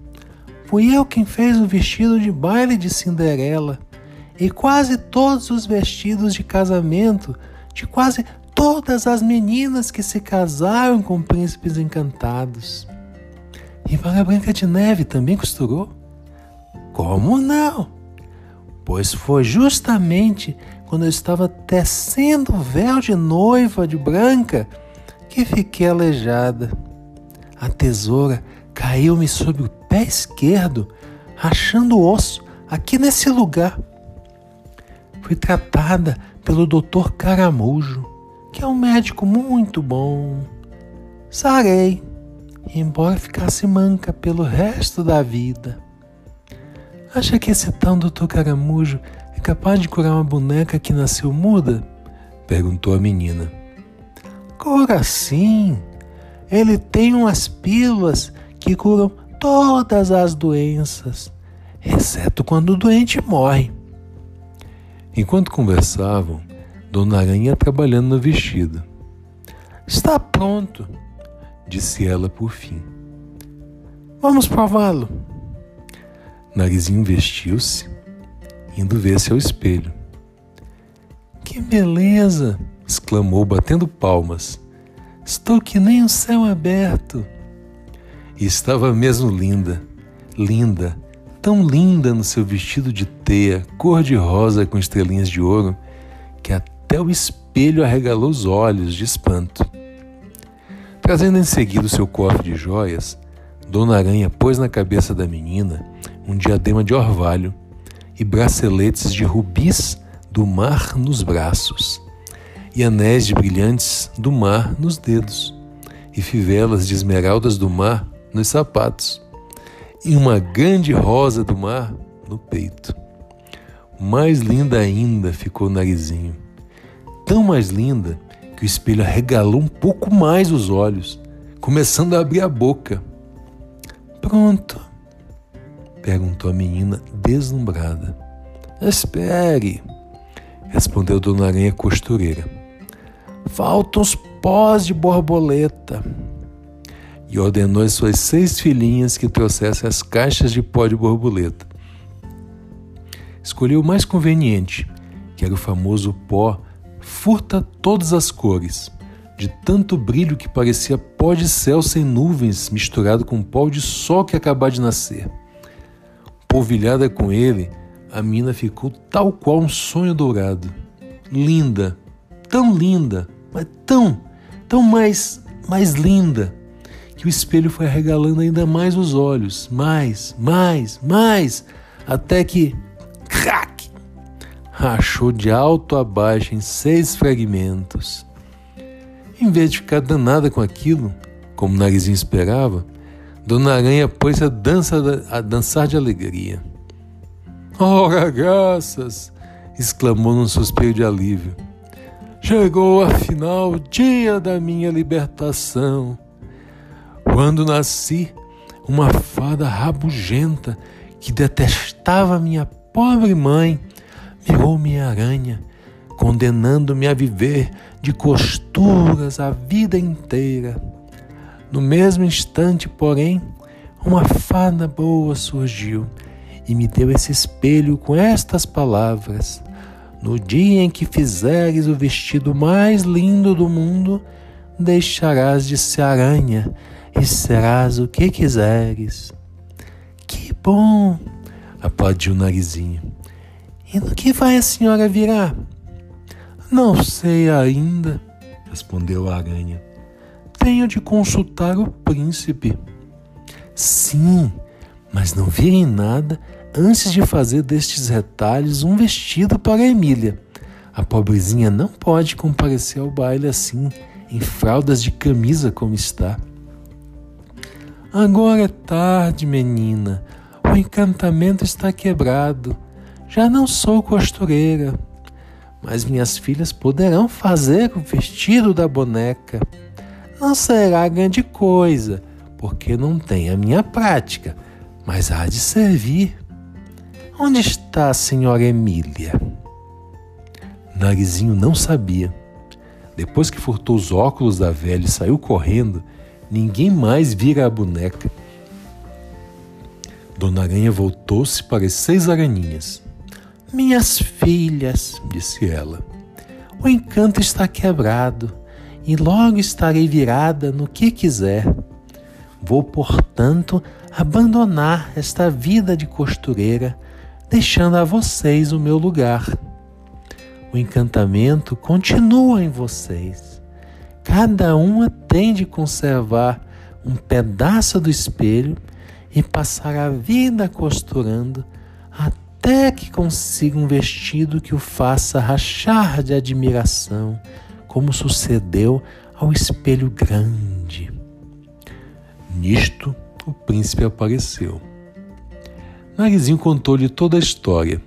Fui eu quem fez o vestido de baile de Cinderela e quase todos os vestidos de casamento de quase todas as meninas que se casaram com príncipes encantados. E para Branca de Neve também costurou? Como não? Pois foi justamente quando eu estava tecendo o véu de noiva de branca, que fiquei aleijada. A tesoura caiu-me sobre o pé esquerdo, rachando o osso aqui nesse lugar. Fui tratada pelo doutor Caramujo, que é um médico muito bom. Sarei, embora ficasse manca pelo resto da vida. Acha que esse tão doutor Caramujo capaz de curar uma boneca que nasceu muda? perguntou a menina. Cura sim. Ele tem umas pílulas que curam todas as doenças, exceto quando o doente morre. Enquanto conversavam, Dona Aranha trabalhando no vestido. Está pronto, disse ela por fim. Vamos prová-lo. Narizinho vestiu-se indo ver-se ao espelho. Que beleza! exclamou, batendo palmas. Estou que nem o um céu aberto. E estava mesmo linda, linda, tão linda no seu vestido de teia, cor-de-rosa com estrelinhas de ouro, que até o espelho arregalou os olhos de espanto. Trazendo em seguida o seu cofre de joias, Dona Aranha pôs na cabeça da menina um diadema de orvalho e braceletes de rubis do mar nos braços, e anéis de brilhantes do mar nos dedos, e fivelas de esmeraldas do mar nos sapatos, e uma grande rosa do mar no peito. Mais linda ainda ficou o narizinho, tão mais linda que o espelho arregalou um pouco mais os olhos, começando a abrir a boca. Pronto, perguntou a menina deslumbrada. Espere, respondeu Dona Aranha costureira. Faltam os pós de borboleta. E ordenou às suas seis filhinhas que trouxessem as caixas de pó de borboleta. Escolheu o mais conveniente, que era o famoso pó furta todas as cores, de tanto brilho que parecia pó de céu sem nuvens misturado com pó de sol que acabava de nascer. Polvilhada com ele, a mina ficou tal qual um sonho dourado. Linda, tão linda, mas tão, tão mais, mais linda, que o espelho foi regalando ainda mais os olhos, mais, mais, mais, até que, crack, rachou de alto a baixo em seis fragmentos. Em vez de ficar danada com aquilo, como o narizinho esperava, Dona Aranha pôs a, dança, a dançar de alegria. Ora, graças! exclamou num suspiro de alívio. Chegou afinal o dia da minha libertação. Quando nasci, uma fada rabugenta que detestava minha pobre mãe mirou minha aranha, condenando-me a viver de costuras a vida inteira. No mesmo instante, porém, uma fada boa surgiu e me deu esse espelho com estas palavras: No dia em que fizeres o vestido mais lindo do mundo, deixarás de ser aranha e serás o que quiseres. Que bom! aplaudiu o narizinho. E no que vai a senhora virar? Não sei ainda, respondeu a aranha. Tenho de consultar o príncipe. Sim, mas não virem nada antes de fazer destes retalhos um vestido para Emília. A pobrezinha não pode comparecer ao baile assim, em fraldas de camisa como está. Agora é tarde, menina. O encantamento está quebrado. Já não sou costureira. Mas minhas filhas poderão fazer o vestido da boneca. Não será grande coisa, porque não tem a minha prática, mas há de servir. Onde está a senhora Emília? Narizinho não sabia. Depois que furtou os óculos da velha e saiu correndo, ninguém mais vira a boneca. Dona Aranha voltou-se para as seis aranhinhas. Minhas filhas, disse ela, o encanto está quebrado e logo estarei virada no que quiser. Vou, portanto, abandonar esta vida de costureira, deixando a vocês o meu lugar. O encantamento continua em vocês. Cada uma tem de conservar um pedaço do espelho e passar a vida costurando até que consiga um vestido que o faça rachar de admiração, como sucedeu ao espelho grande. Nisto, o príncipe apareceu. Narizinho contou-lhe toda a história,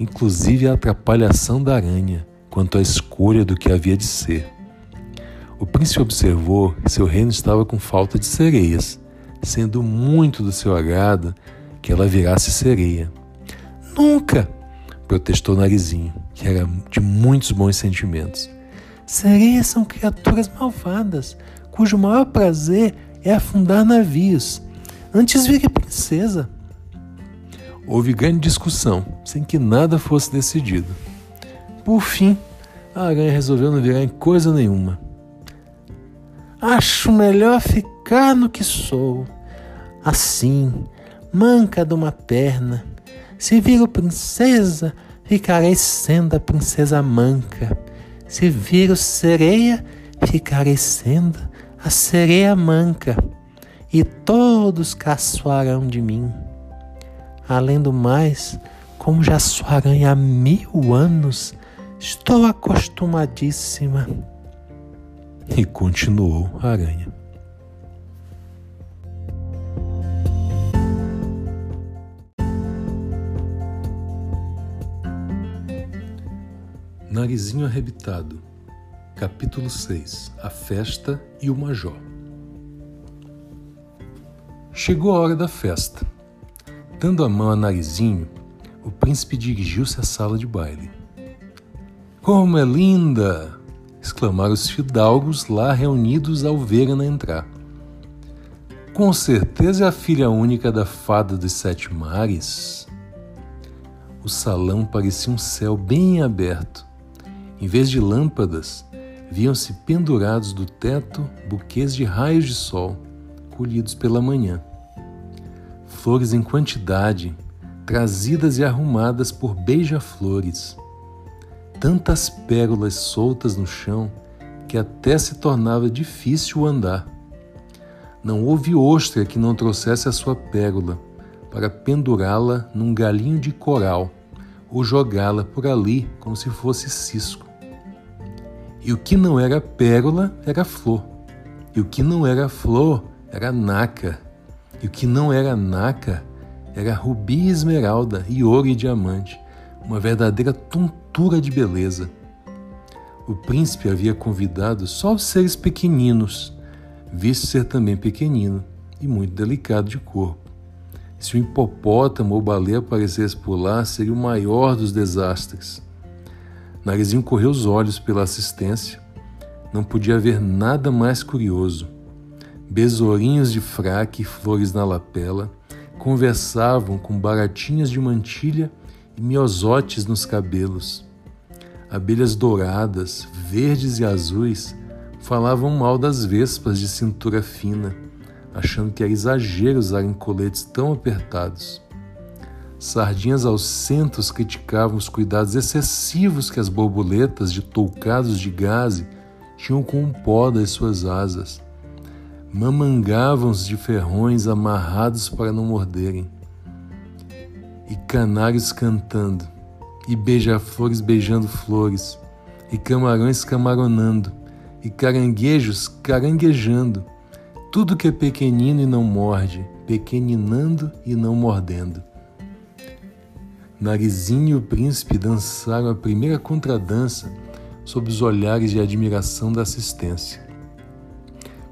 inclusive a atrapalhação da aranha quanto à escolha do que havia de ser. O príncipe observou que seu reino estava com falta de sereias sendo muito do seu agrado que ela virasse sereia. Nunca! protestou Narizinho, que era de muitos bons sentimentos. Sereias são criaturas malvadas, cujo maior prazer é afundar navios. Antes vire princesa. Houve grande discussão, sem que nada fosse decidido. Por fim, a aranha resolveu não virar em coisa nenhuma. Acho melhor ficar no que sou, assim, manca de uma perna. Se viro princesa, ficarei sendo a princesa manca. Se viro sereia, ficarei sendo a sereia manca. E todos caçoarão de mim. Além do mais, como já sou aranha há mil anos, estou acostumadíssima. E continuou a aranha. Narizinho Arrebitado, capítulo 6 A Festa e o Major. Chegou a hora da festa. Dando a mão a Narizinho, o príncipe dirigiu-se à sala de baile. Como é linda! exclamaram os fidalgos lá reunidos ao verem-na entrar. Com certeza é a filha única da fada dos sete mares. O salão parecia um céu bem aberto em vez de lâmpadas, viam-se pendurados do teto buquês de raios de sol, colhidos pela manhã. Flores em quantidade, trazidas e arrumadas por beija-flores. Tantas pérolas soltas no chão que até se tornava difícil o andar. Não houve ostra que não trouxesse a sua pérola para pendurá-la num galinho de coral ou jogá-la por ali como se fosse cisco. E o que não era pérola era flor. E o que não era flor era naca. E o que não era naca era rubi e esmeralda e ouro e diamante. Uma verdadeira tontura de beleza. O príncipe havia convidado só os seres pequeninos, visto ser também pequenino e muito delicado de corpo. Se o hipopótamo ou baleia aparecesse por lá, seria o maior dos desastres. Narizinho correu os olhos pela assistência. Não podia haver nada mais curioso. Besourinhos de fraque e flores na lapela conversavam com baratinhas de mantilha e miosotes nos cabelos. Abelhas douradas, verdes e azuis Falavam mal das vespas de cintura fina, achando que era exagero usarem coletes tão apertados. Sardinhas aos centos criticavam os cuidados excessivos que as borboletas de toucados de gaze tinham com o pó das suas asas. Mamangavam-os de ferrões amarrados para não morderem. E canários cantando, e beija-flores beijando flores, e camarões camaronando, e caranguejos caranguejando. Tudo que é pequenino e não morde, pequeninando e não mordendo. Narizinho e o príncipe dançaram a primeira contradança sob os olhares de admiração da assistência.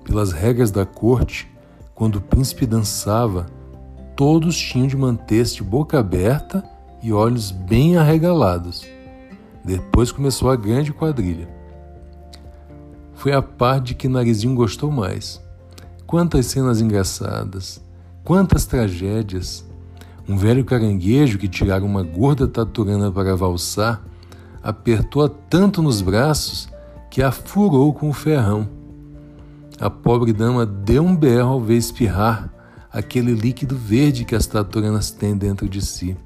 Pelas regras da corte, quando o príncipe dançava, todos tinham de manter-se de boca aberta e olhos bem arregalados. Depois começou a grande quadrilha. Foi a parte de que Narizinho gostou mais. Quantas cenas engraçadas, quantas tragédias, um velho caranguejo que tirara uma gorda taturana para valsar apertou-a tanto nos braços que a furou com o ferrão. A pobre dama deu um berro ao ver espirrar aquele líquido verde que as taturanas têm dentro de si.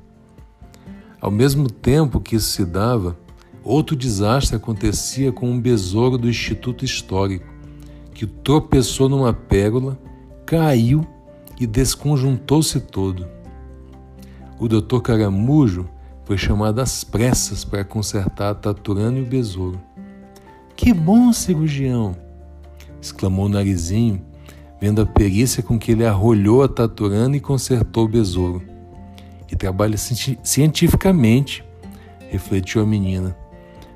Ao mesmo tempo que isso se dava, outro desastre acontecia com um besouro do Instituto Histórico, que tropeçou numa pérola, caiu e desconjuntou-se todo. O doutor Caramujo foi chamado às pressas para consertar a taturana e o besouro. Que bom cirurgião! exclamou o narizinho, vendo a perícia com que ele arrolhou a taturana e consertou o besouro. E trabalha cientificamente, refletiu a menina,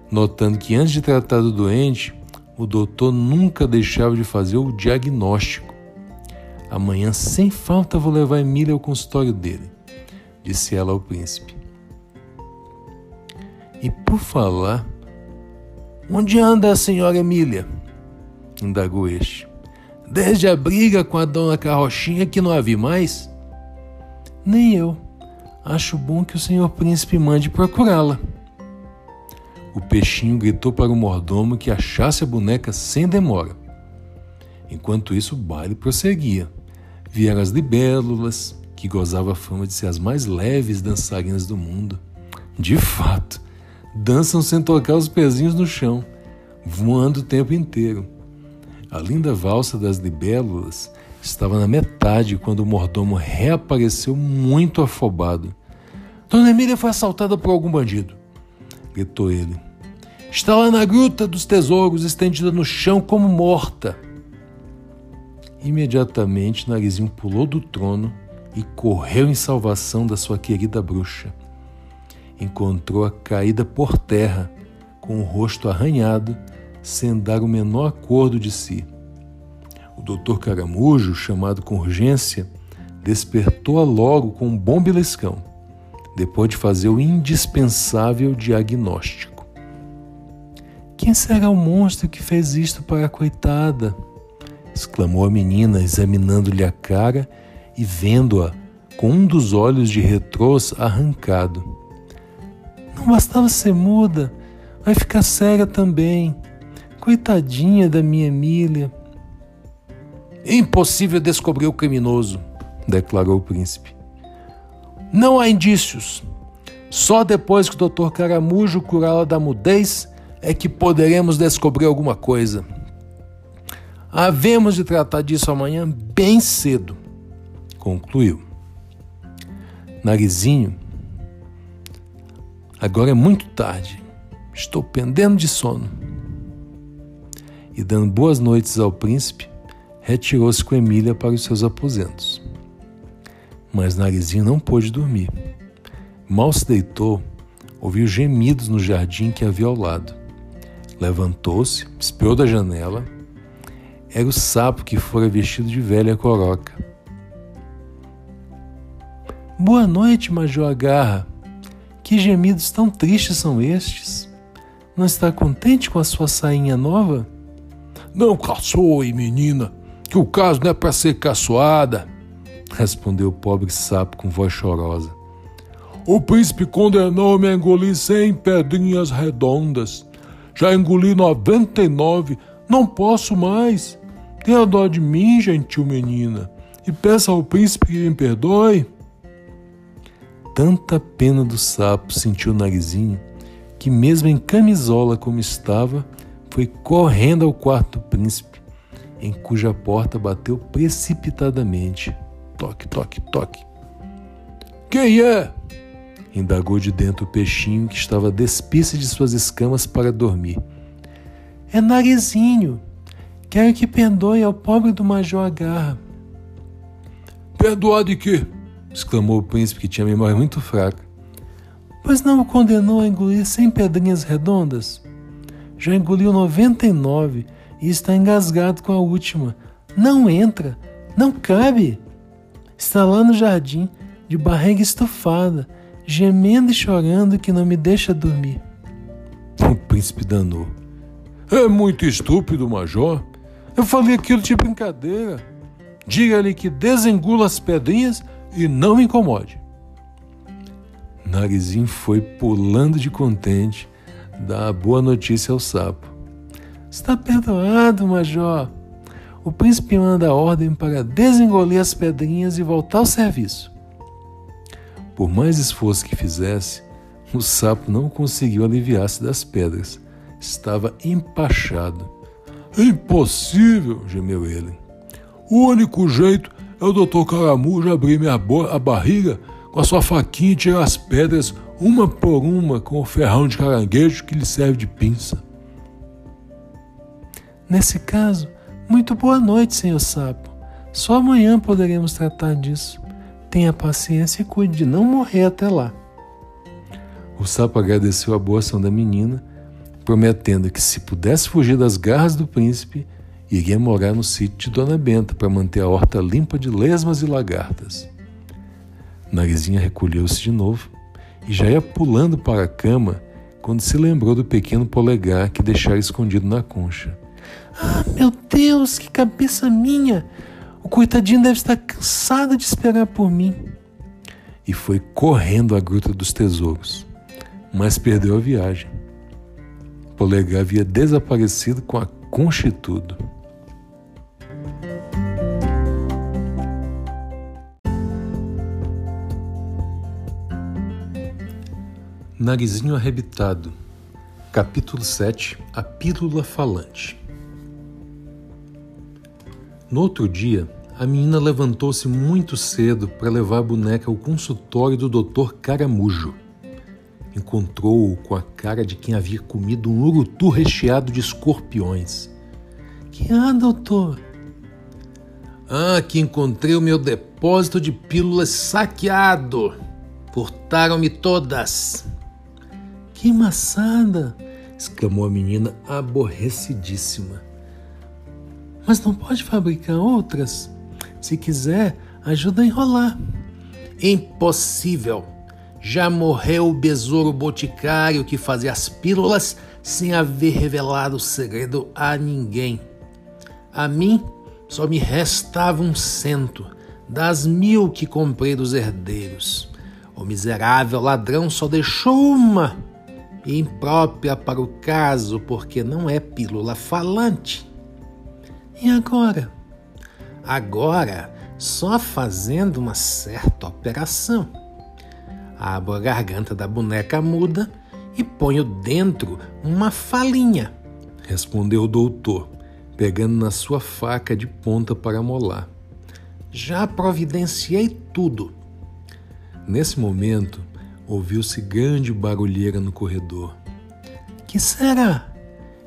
notando que antes de tratar do doente, o doutor nunca deixava de fazer o diagnóstico. Amanhã, sem falta, vou levar Emília ao consultório dele disse ela ao príncipe. E por falar, onde anda a senhora Emília? indagou este. Desde a briga com a dona Carrochinha que não a vi mais? Nem eu. Acho bom que o senhor príncipe mande procurá-la. O peixinho gritou para o mordomo que achasse a boneca sem demora. Enquanto isso, o baile prosseguia. Vieram as libélulas, que gozava a fama de ser as mais leves dançarinas do mundo. De fato, dançam sem tocar os pezinhos no chão, voando o tempo inteiro. A linda valsa das libélulas estava na metade quando o mordomo reapareceu muito afobado. Dona Emília foi assaltada por algum bandido, gritou ele. Está lá na gruta dos tesouros, estendida no chão como morta. Imediatamente, Narizinho pulou do trono e correu em salvação da sua querida bruxa. Encontrou-a caída por terra, com o rosto arranhado, sem dar o menor acordo de si. O doutor Caramujo, chamado com urgência, despertou-a logo com um bom beliscão, depois de fazer o indispensável diagnóstico. Quem será o monstro que fez isto para a coitada? exclamou a menina, examinando-lhe a cara e vendo-a com um dos olhos de retrôs arrancado. Não bastava ser muda, vai ficar cega também. Coitadinha da minha Emília. Impossível descobrir o criminoso, declarou o príncipe. Não há indícios. Só depois que o Dr. Caramujo curá-la da mudez é que poderemos descobrir alguma coisa. Havemos de tratar disso amanhã bem cedo concluiu. Narizinho, agora é muito tarde, estou pendendo de sono. E dando boas noites ao príncipe, retirou-se com Emília para os seus aposentos. Mas Narizinho não pôde dormir. Mal se deitou, ouviu gemidos no jardim que havia ao lado. Levantou-se, espiou da janela. Era o sapo que fora vestido de velha coroca Boa noite, Major Agarra. Que gemidos tão tristes são estes? Não está contente com a sua sainha nova? Não caçoe, menina, que o caso não é para ser caçoada, respondeu o pobre sapo com voz chorosa. O príncipe condenou-me a engolir cem pedrinhas redondas. Já engoli noventa e nove, Não posso mais. Tenha dó de mim, gentil menina, e peça ao príncipe que me perdoe. Tanta pena do sapo sentiu o narizinho que, mesmo em camisola como estava, foi correndo ao quarto do príncipe, em cuja porta bateu precipitadamente. Toque, toque, toque. Quem é? indagou de dentro o peixinho que estava despisse de suas escamas para dormir. É narizinho. Quero que perdoe ao pobre do Major Agarra. Perdoar de quê? Exclamou o príncipe que tinha memória muito fraca. Pois não o condenou a engolir cem pedrinhas redondas? Já engoliu noventa e nove e está engasgado com a última. Não entra, não cabe. Está lá no jardim, de barriga estufada, gemendo e chorando que não me deixa dormir. O príncipe danou. É muito estúpido, Major. Eu falei aquilo de brincadeira. Diga-lhe que desengula as pedrinhas e não me incomode. Narizinho foi pulando de contente, dar a boa notícia ao sapo. Está perdoado, Major. O príncipe manda ordem para desengolir as pedrinhas e voltar ao serviço. Por mais esforço que fizesse, o sapo não conseguiu aliviar-se das pedras. Estava empachado. Impossível, gemeu ele. O único jeito é o doutor Caramujo abrir minha a barriga com a sua faquinha e tirar as pedras uma por uma com o ferrão de caranguejo que lhe serve de pinça. Nesse caso, muito boa noite, senhor sapo. Só amanhã poderemos tratar disso. Tenha paciência e cuide de não morrer até lá. O sapo agradeceu a boa ação da menina, prometendo que se pudesse fugir das garras do príncipe, iria morar no sítio de Dona Benta para manter a horta limpa de lesmas e lagartas. Narizinha recolheu-se de novo e já ia pulando para a cama quando se lembrou do pequeno polegar que deixara escondido na concha. Ah, meu Deus, que cabeça minha! O coitadinho deve estar cansado de esperar por mim. E foi correndo à Gruta dos Tesouros, mas perdeu a viagem. Polegar havia desaparecido com a concha e tudo. Narizinho Arrebitado, capítulo 7 A Pílula Falante. No outro dia, a menina levantou-se muito cedo para levar a boneca ao consultório do Dr. Caramujo. Encontrou-o com a cara de quem havia comido um urutu recheado de escorpiões. Que há, doutor? Ah, que encontrei o meu depósito de pílulas saqueado. Furtaram-me todas. Que maçada! exclamou a menina aborrecidíssima. Mas não pode fabricar outras? Se quiser, ajuda a enrolar. Impossível! Já morreu o besouro boticário que fazia as pílulas sem haver revelado o segredo a ninguém. A mim só me restava um cento das mil que comprei dos herdeiros. O miserável ladrão só deixou uma imprópria para o caso, porque não é pílula falante. E agora? Agora, só fazendo uma certa operação. Abro a garganta da boneca muda e ponho dentro uma falinha, respondeu o doutor, pegando na sua faca de ponta para molar. Já providenciei tudo. Nesse momento, ouviu-se grande barulheira no corredor. Que será?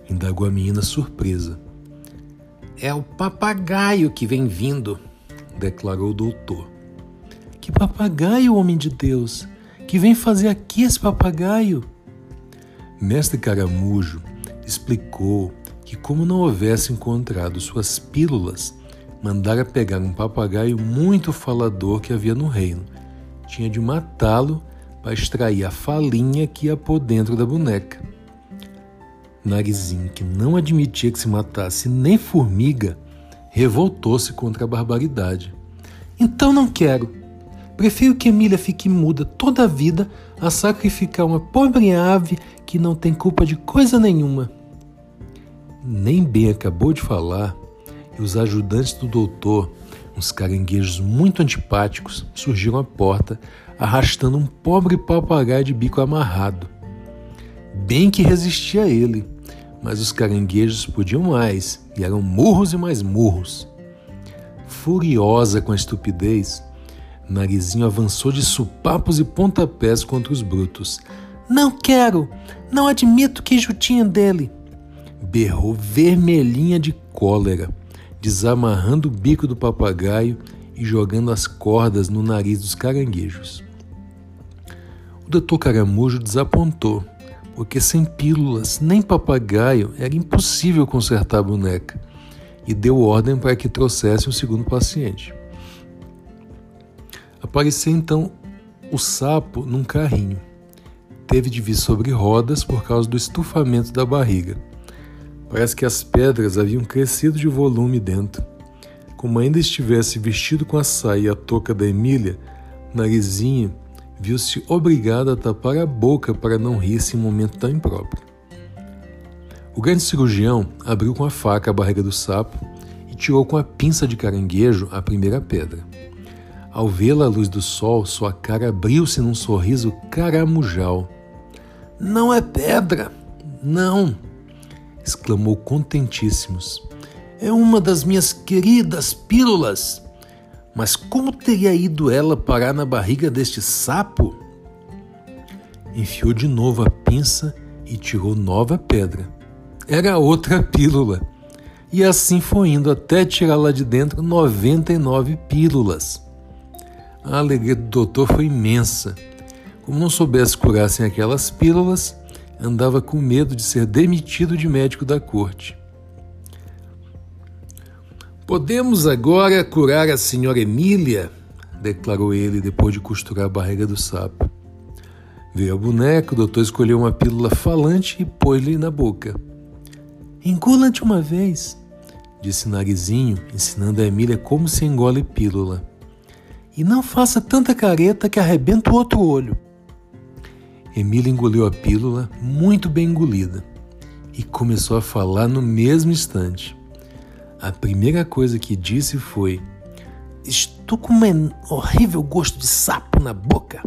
indagou a menina surpresa. É o papagaio que vem vindo, declarou o doutor. Que papagaio, homem de Deus? Que vem fazer aqui esse papagaio? Mestre Caramujo explicou que, como não houvesse encontrado suas pílulas, mandara pegar um papagaio muito falador que havia no reino. Tinha de matá-lo para extrair a falinha que ia por dentro da boneca. Narizinho, que não admitia que se matasse nem formiga, revoltou-se contra a barbaridade. Então não quero. Prefiro que Emília fique muda toda a vida a sacrificar uma pobre ave que não tem culpa de coisa nenhuma. nem bem acabou de falar e os ajudantes do doutor, uns caranguejos muito antipáticos, surgiram à porta, arrastando um pobre papagaio de bico amarrado. Bem que resistia a ele, mas os caranguejos podiam mais e eram murros e mais murros. Furiosa com a estupidez, Narizinho avançou de supapos e pontapés contra os brutos. Não quero! Não admito que jutinha dele! Berrou vermelhinha de cólera, desamarrando o bico do papagaio e jogando as cordas no nariz dos caranguejos. O doutor Caramujo desapontou, porque sem pílulas nem papagaio era impossível consertar a boneca, e deu ordem para que trouxesse um segundo paciente. Apareceu então o sapo num carrinho. Teve de vir sobre rodas por causa do estufamento da barriga. Parece que as pedras haviam crescido de volume dentro. Como ainda estivesse vestido com a saia e a touca da Emília, Narizinho viu-se obrigado a tapar a boca para não rir-se em um momento tão impróprio. O grande cirurgião abriu com a faca a barriga do sapo e tirou com a pinça de caranguejo a primeira pedra. Ao vê-la à luz do sol, sua cara abriu-se num sorriso caramujal. Não é pedra, não! exclamou contentíssimos. É uma das minhas queridas pílulas. Mas como teria ido ela parar na barriga deste sapo? Enfiou de novo a pinça e tirou nova pedra. Era outra pílula. E assim foi indo até tirar lá de dentro 99 pílulas. A alegria do doutor foi imensa. Como não soubesse curar sem aquelas pílulas, andava com medo de ser demitido de médico da corte. Podemos agora curar a senhora Emília, declarou ele depois de costurar a barriga do sapo. Veio a boneca, o doutor escolheu uma pílula falante e pôs-lhe na boca. Engula de uma vez, disse Narizinho, ensinando a Emília como se engole pílula. E não faça tanta careta que arrebenta o outro olho. Emília engoliu a pílula, muito bem engolida, e começou a falar no mesmo instante. A primeira coisa que disse foi: Estou com um horrível gosto de sapo na boca.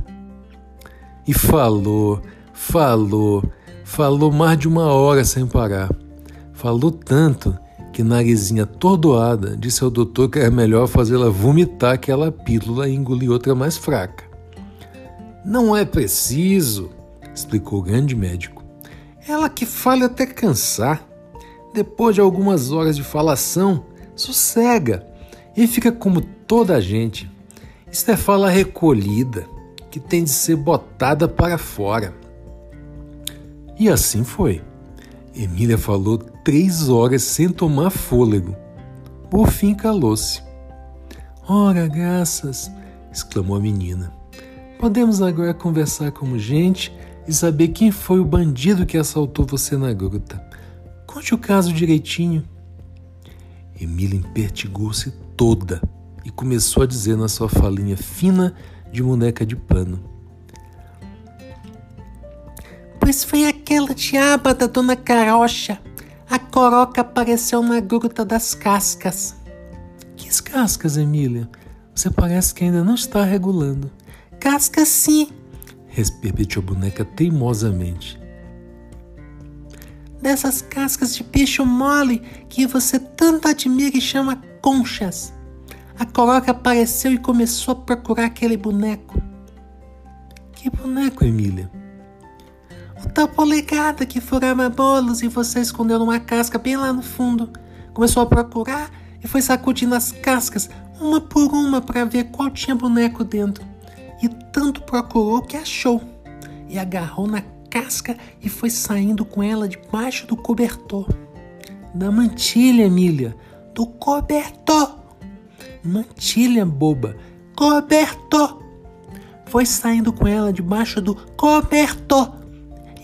E falou, falou, falou mais de uma hora sem parar. Falou tanto que Narizinha atordoada disse ao doutor que era melhor fazê-la vomitar aquela pílula e engolir outra mais fraca. Não é preciso, explicou o grande médico. Ela que fala até cansar. Depois de algumas horas de falação, sossega e fica como toda a gente. Isto é fala recolhida, que tem de ser botada para fora. E assim foi. Emília falou três horas sem tomar fôlego. Por fim calou-se. Ora, graças! exclamou a menina. Podemos agora conversar como gente e saber quem foi o bandido que assaltou você na gruta. Conte o caso direitinho. Emília impertigou-se toda e começou a dizer na sua falinha fina de boneca de pano. Pois foi aquela diaba da dona Carocha. A coroca apareceu na gruta das cascas. Que cascas, Emília? Você parece que ainda não está regulando. Cascas sim, repetiu a boneca teimosamente. Dessas cascas de peixe mole que você tanto admira e chama conchas. A coroca apareceu e começou a procurar aquele boneco. Que boneco, Emília? O tal polegada que furava bolos e você escondeu numa casca bem lá no fundo. Começou a procurar e foi sacudindo as cascas uma por uma para ver qual tinha boneco dentro. E tanto procurou que achou. E agarrou na casca e foi saindo com ela debaixo do cobertor. Da mantilha, Emília. Do cobertor. Mantilha, boba. Cobertor. Foi saindo com ela debaixo do cobertor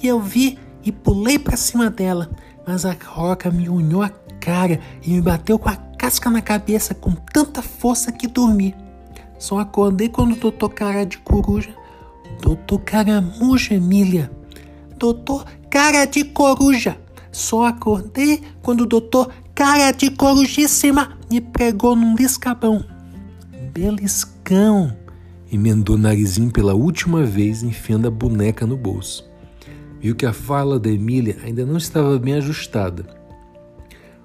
e eu vi e pulei para cima dela, mas a roca me unhou a cara e me bateu com a casca na cabeça com tanta força que dormi. Só acordei quando o doutor Cara de Coruja, doutor Caramujo Emília, doutor Cara de Coruja, Só acordei quando o doutor, cara de corujíssima, me pregou num liscabão. Beliscão! Emendou Narizinho pela última vez, enfiando a boneca no bolso. Viu que a fala da Emília ainda não estava bem ajustada,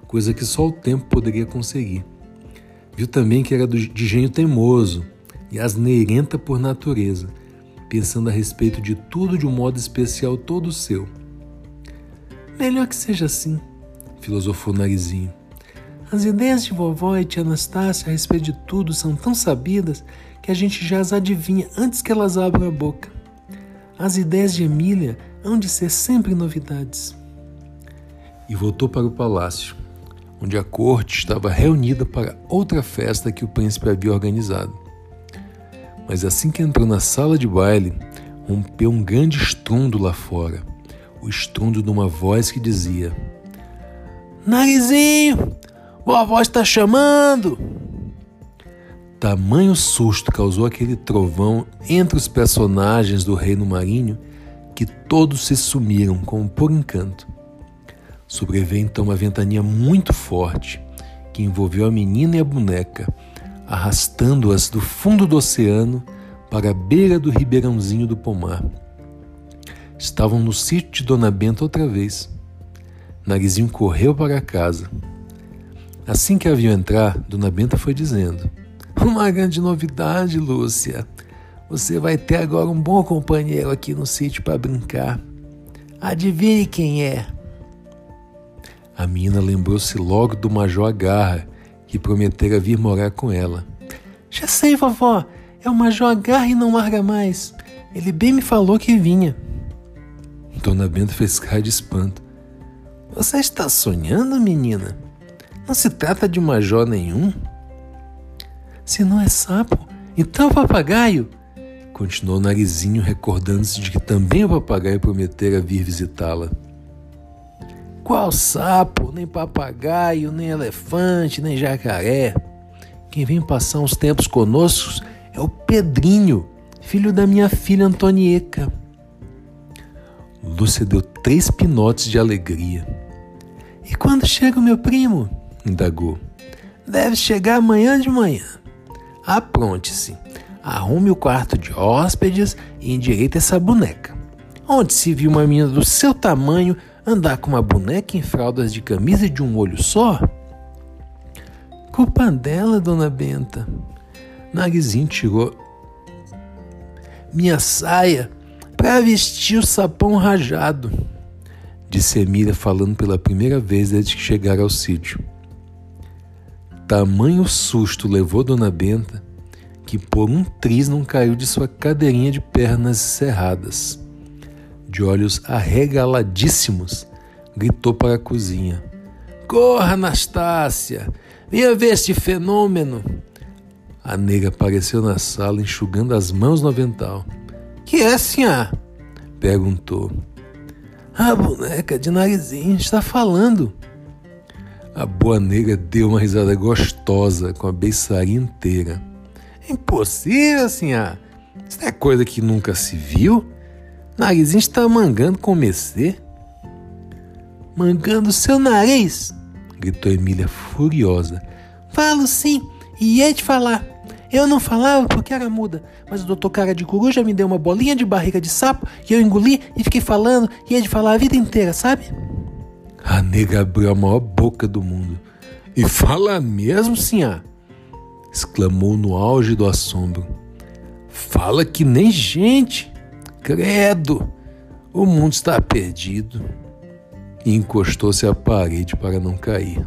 coisa que só o tempo poderia conseguir. Viu também que era de gênio teimoso e asneirenta por natureza, pensando a respeito de tudo de um modo especial todo seu. Melhor que seja assim, filosofou Narizinho. As ideias de vovó e tia Anastácia a respeito de tudo são tão sabidas que a gente já as adivinha antes que elas abram a boca. As ideias de Emília hão de ser sempre novidades. E voltou para o palácio, onde a corte estava reunida para outra festa que o príncipe havia organizado. Mas assim que entrou na sala de baile, rompeu um grande estrondo lá fora o estrondo de uma voz que dizia: Narizinho, vovó está chamando! Tamanho susto causou aquele trovão entre os personagens do Reino Marinho que todos se sumiram como por encanto. Sobreveio então uma ventania muito forte que envolveu a menina e a boneca arrastando-as do fundo do oceano para a beira do ribeirãozinho do pomar. Estavam no sítio de Dona Benta outra vez. Narizinho correu para casa. Assim que a viu entrar, Dona Benta foi dizendo: Uma grande novidade, Lúcia. Você vai ter agora um bom companheiro aqui no sítio para brincar. Adivinhe quem é? A menina lembrou-se logo do Major Agarra, que prometera vir morar com ela. Já sei, vovó, é o Major Agarra e não larga mais. Ele bem me falou que vinha. Dona Benta fez cara de espanto. Você está sonhando, menina? Não se trata de major nenhum? Se não é sapo, então é papagaio. Continuou o narizinho, recordando-se de que também o papagaio prometera vir visitá-la. Qual sapo, nem papagaio, nem elefante, nem jacaré? Quem vem passar uns tempos conosco é o Pedrinho, filho da minha filha Antonieca. Lúcia deu três pinotes de alegria. E quando chega o meu primo? indagou. Deve chegar amanhã de manhã. Apronte-se, arrume o quarto de hóspedes e endireite essa boneca. Onde se viu uma menina do seu tamanho Andar com uma boneca em fraldas de camisa de um olho só? Culpa dela, dona Benta. Narizinho tirou minha saia para vestir o sapão rajado, disse Emília falando pela primeira vez desde que chegara ao sítio. Tamanho susto levou Dona Benta que por um triz não caiu de sua cadeirinha de pernas cerradas de olhos arregaladíssimos, gritou para a cozinha: Corra, Anastácia! Venha ver este fenômeno! A nega apareceu na sala enxugando as mãos no avental. Que é, senhor? perguntou. A boneca de narizinho está falando. A boa negra deu uma risada gostosa com a beiçaria inteira. Impossível, senhor! Isso é coisa que nunca se viu? Narizinho está mangando com Mercê. Mangando seu nariz? gritou Emília furiosa. Falo sim, e ia te falar. Eu não falava porque era muda, mas o doutor Cara de Coruja me deu uma bolinha de barriga de sapo e eu engoli e fiquei falando e ia de falar a vida inteira, sabe? A nega abriu a maior boca do mundo. E fala mesmo, senhor? exclamou no auge do assombro. Fala que nem gente. Credo! O mundo está perdido. E encostou-se à parede para não cair.